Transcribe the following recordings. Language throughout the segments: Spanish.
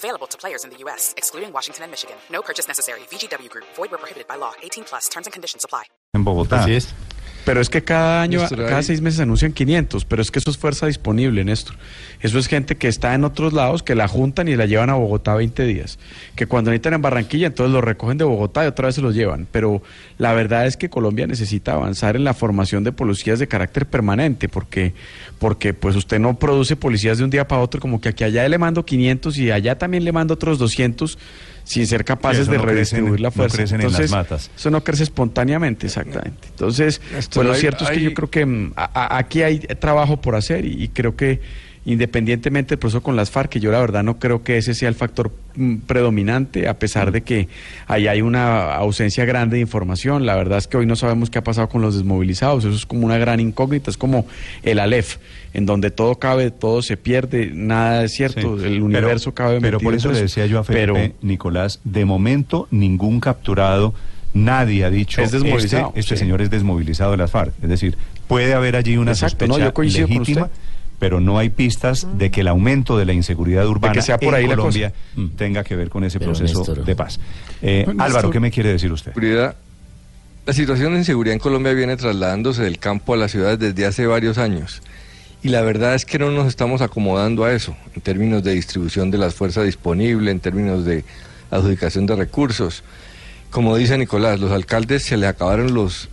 Available to players in the U.S., excluding Washington and Michigan. No purchase necessary. VGW Group. Void where prohibited by law. 18 plus. Terms and conditions apply. en Bogotá. Así es. Pero es que cada año, Néstor, cada ahí- seis meses anuncian 500, pero es que eso es fuerza disponible, Néstor. Eso es gente que está en otros lados, que la juntan y la llevan a Bogotá 20 días. Que cuando necesitan en Barranquilla, entonces lo recogen de Bogotá y otra vez se los llevan. Pero la verdad es que Colombia necesita avanzar en la formación de policías de carácter permanente, porque, porque pues usted no produce policías de un día para otro, como que aquí allá le mando 500 y allá también le mando otros 200 sin ser capaces de no redistribuir la no fuerza. crecen en las Entonces, matas. eso no crece espontáneamente, exactamente. Entonces, pues lo hay- cierto es que hay- yo creo que mm, a- a- aquí hay trabajo por hacer y, y creo que independientemente del proceso con las FARC, que yo la verdad no creo que ese sea el factor mm, predominante, a pesar de que ahí hay una ausencia grande de información. La verdad es que hoy no sabemos qué ha pasado con los desmovilizados. Eso es como una gran incógnita, es como el Aleph, en donde todo cabe, todo se pierde, nada es cierto, Sí. el Pero- universo cabe Pero por eso le decía yo a Felipe, Pero- Nicolás, de momento ningún capturado, nadie ha dicho Es desmovilizado, este, este sí. señor es desmovilizado de las FARC. Es decir, puede haber allí una Exacto, no, sospecha yo coincido con legítima, usted. Pero no hay pistas de que el aumento de la inseguridad urbana sea por en ahí la Colombia mm, tenga que ver con ese Pero, proceso Néstor. de paz. Eh, Álvaro, ¿qué me quiere decir usted? Prioridad. La situación de inseguridad en Colombia viene trasladándose del campo a las ciudades desde hace varios años. Y la verdad es que no nos estamos acomodando a eso, en términos de distribución de las fuerzas disponibles, en términos de adjudicación de recursos. Como dice Nicolás, los alcaldes se les acabaron los,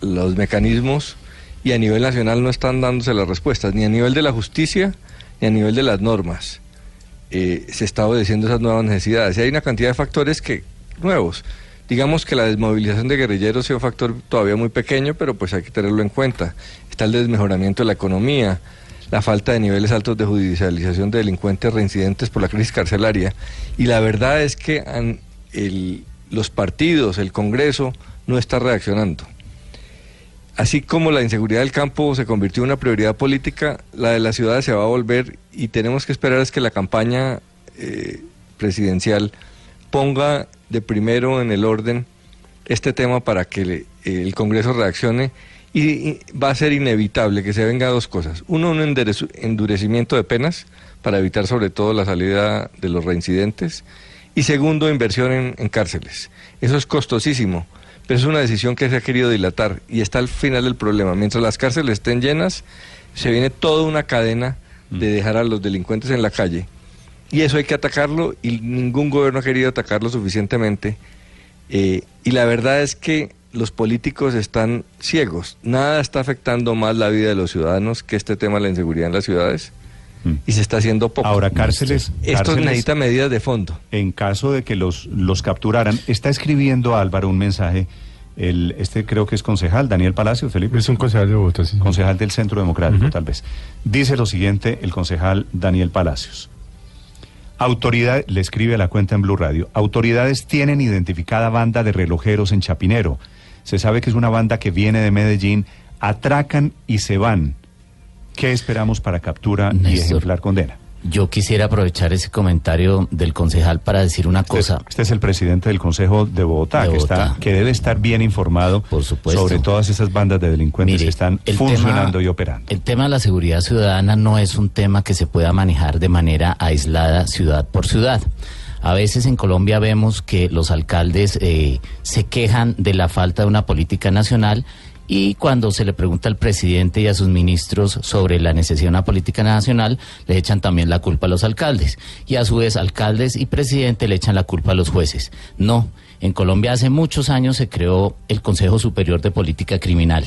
los mecanismos y a nivel nacional no están dándose las respuestas, ni a nivel de la justicia, ni a nivel de las normas. Eh, se está obedeciendo esas nuevas necesidades. Y hay una cantidad de factores que nuevos. Digamos que la desmovilización de guerrilleros sea un factor todavía muy pequeño, pero pues hay que tenerlo en cuenta. Está el desmejoramiento de la economía, la falta de niveles altos de judicialización de delincuentes reincidentes por la crisis carcelaria. Y la verdad es que los partidos, el Congreso, no está reaccionando. Así como la inseguridad del campo se convirtió en una prioridad política, la de las ciudades se va a volver y tenemos que esperar es que la campaña eh, presidencial ponga de primero en el orden este tema para que el Congreso reaccione y, va a ser inevitable que se venga dos cosas. Uno, un endurecimiento de penas para evitar sobre todo la salida de los reincidentes y segundo, inversión en, en cárceles. Eso es costosísimo, pero es una decisión que se ha querido dilatar y está al final del problema. Mientras las cárceles estén llenas, se viene toda una cadena de dejar a los delincuentes en la calle. Y eso hay que atacarlo y ningún gobierno ha querido atacarlo suficientemente. Eh, y la verdad es que los políticos están ciegos. Nada está afectando más la vida de los ciudadanos que este tema de la inseguridad en las ciudades. Mm. Y se está haciendo poco. Ahora, cárceles. Esto cárceles- necesita medidas de fondo. en caso de que los, los capturaran. Está escribiendo Álvaro un mensaje, el, este creo que es concejal, Daniel Palacio, Felipe. Es un concejal de Bogotá, sí. Concejal del Centro Democrático, tal vez. Dice lo siguiente el concejal Daniel Palacios. Autoridad, le escribe a la cuenta en Blue Radio. Autoridades tienen identificada banda de relojeros en Chapinero. Se sabe que es una banda que viene de Medellín, atracan y se van. ¿Qué esperamos para captura y ejemplar condena? Yo quisiera aprovechar ese comentario del concejal para decir una cosa. Este, este es el presidente del Consejo de Bogotá, De que está, que debe estar bien informado Por supuesto. sobre todas esas bandas de delincuentes Mire, que están funcionando tema- y operando. El tema de la seguridad ciudadana no es un tema que se pueda manejar de manera aislada ciudad por ciudad. A veces en Colombia vemos que los alcaldes eh, se quejan de la falta de una política nacional y cuando se le pregunta al presidente y a sus ministros sobre la necesidad de una política nacional, le echan también la culpa a los alcaldes. Y a su vez, alcaldes y presidente le echan la culpa a los jueces. No, en Colombia hace muchos años se creó el Consejo Superior de Política Criminal,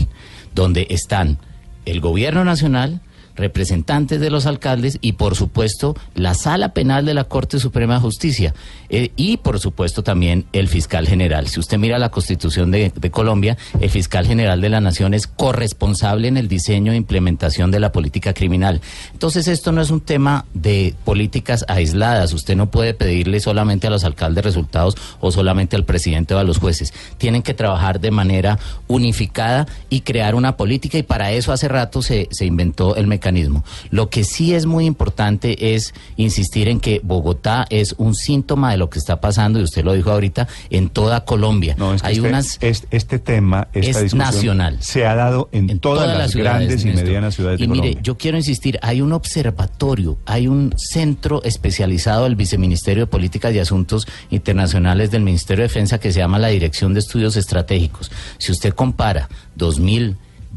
donde están el gobierno nacional, representantes de los alcaldes y por supuesto la sala penal de la Corte Suprema de Justicia eh, y por supuesto también el fiscal general. Si usted mira la constitución de, Colombia, el fiscal general de la nación es corresponsable en el diseño e implementación de la política criminal. Entonces esto no es un tema de políticas aisladas. Usted no puede pedirle solamente a los alcaldes resultados o solamente al presidente o a los jueces. Tienen que trabajar de manera unificada y crear una política y para eso hace rato se, se inventó el mecanismo. Lo que sí es muy importante es insistir en que Bogotá es un síntoma de lo que está pasando, y usted lo dijo ahorita, en toda Colombia. No, es que Hay este, unas... es- este tema, esta es nacional. se ha dado en, en todas, las ciudades, grandes y medianas ciudades y de mire, Colombia. yo quiero insistir, hay un observatorio, hay un centro especializado del Viceministerio de Políticas y Asuntos Internacionales del Ministerio de Defensa que se llama la Dirección de Estudios Estratégicos. Si usted compara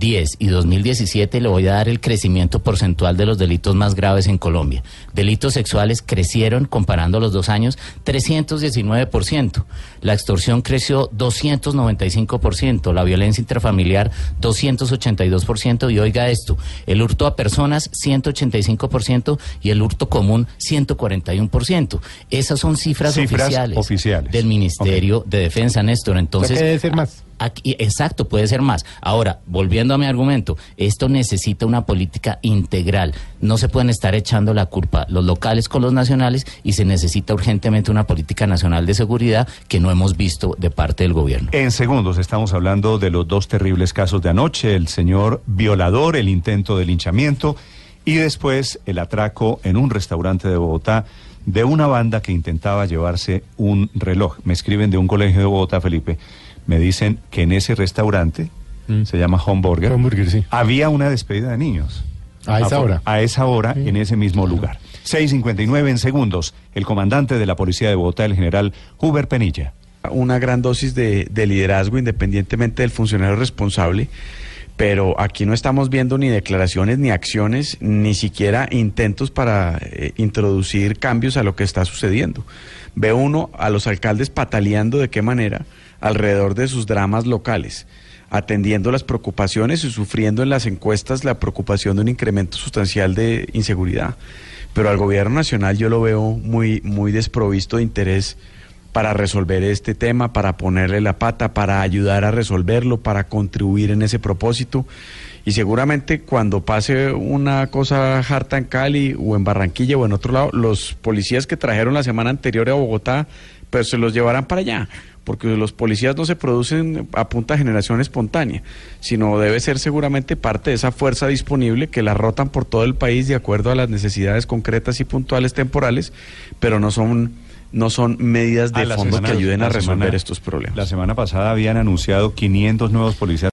2010 y 2017, le voy a dar el crecimiento porcentual de los delitos más graves en Colombia. Delitos sexuales crecieron, comparando los dos años, 319%. La extorsión creció 295%. La violencia intrafamiliar 282%. Y oiga esto, el hurto a personas 185% y el hurto común 141%. Esas son cifras, Cifras oficiales, oficiales. del Ministerio de Defensa, Néstor. Entonces, debe ser más. Aquí, exacto, puede ser más. Ahora, volviendo a mi argumento, esto necesita una política integral. No se pueden estar echando la culpa los locales con los nacionales y se necesita urgentemente una política nacional de seguridad que no hemos visto de parte del gobierno. En segundos estamos hablando de los dos terribles casos de anoche, el señor violador, el intento de linchamiento y después el atraco en un restaurante de Bogotá de una banda que intentaba llevarse un reloj. Me escriben de un colegio de Bogotá, Felipe. Me dicen que en ese restaurante, se llama Homburger, Hamburger, sí. había una despedida de niños. A esa hora. A esa hora, en ese mismo lugar. 6.59 en segundos. El comandante de la policía de Bogotá, el general Huber Penilla. una gran dosis de, de liderazgo independientemente del funcionario responsable, pero aquí no estamos viendo ni declaraciones ni acciones, ni siquiera intentos para eh, introducir cambios a lo que está sucediendo. Ve uno a los alcaldes pataleando de qué manera alrededor de sus dramas locales atendiendo las preocupaciones y sufriendo en las encuestas la preocupación de un incremento sustancial de inseguridad. Pero al gobierno nacional yo lo veo muy, muy desprovisto de interés para resolver este tema, para ponerle la pata, para ayudar a resolverlo, para contribuir en ese propósito. Y seguramente cuando pase una cosa harta en Cali o en Barranquilla o en otro lado, los policías que trajeron la semana anterior a Bogotá, pues se los llevarán para allá, porque los policías no se producen a punta de generación espontánea, sino debe ser seguramente parte de esa fuerza disponible que la rotan por todo el país de acuerdo a las necesidades concretas y puntuales temporales, pero no son no son medidas de fondo que ayuden a resolver semana- estos problemas. La semana pasada habían anunciado 500 nuevos policías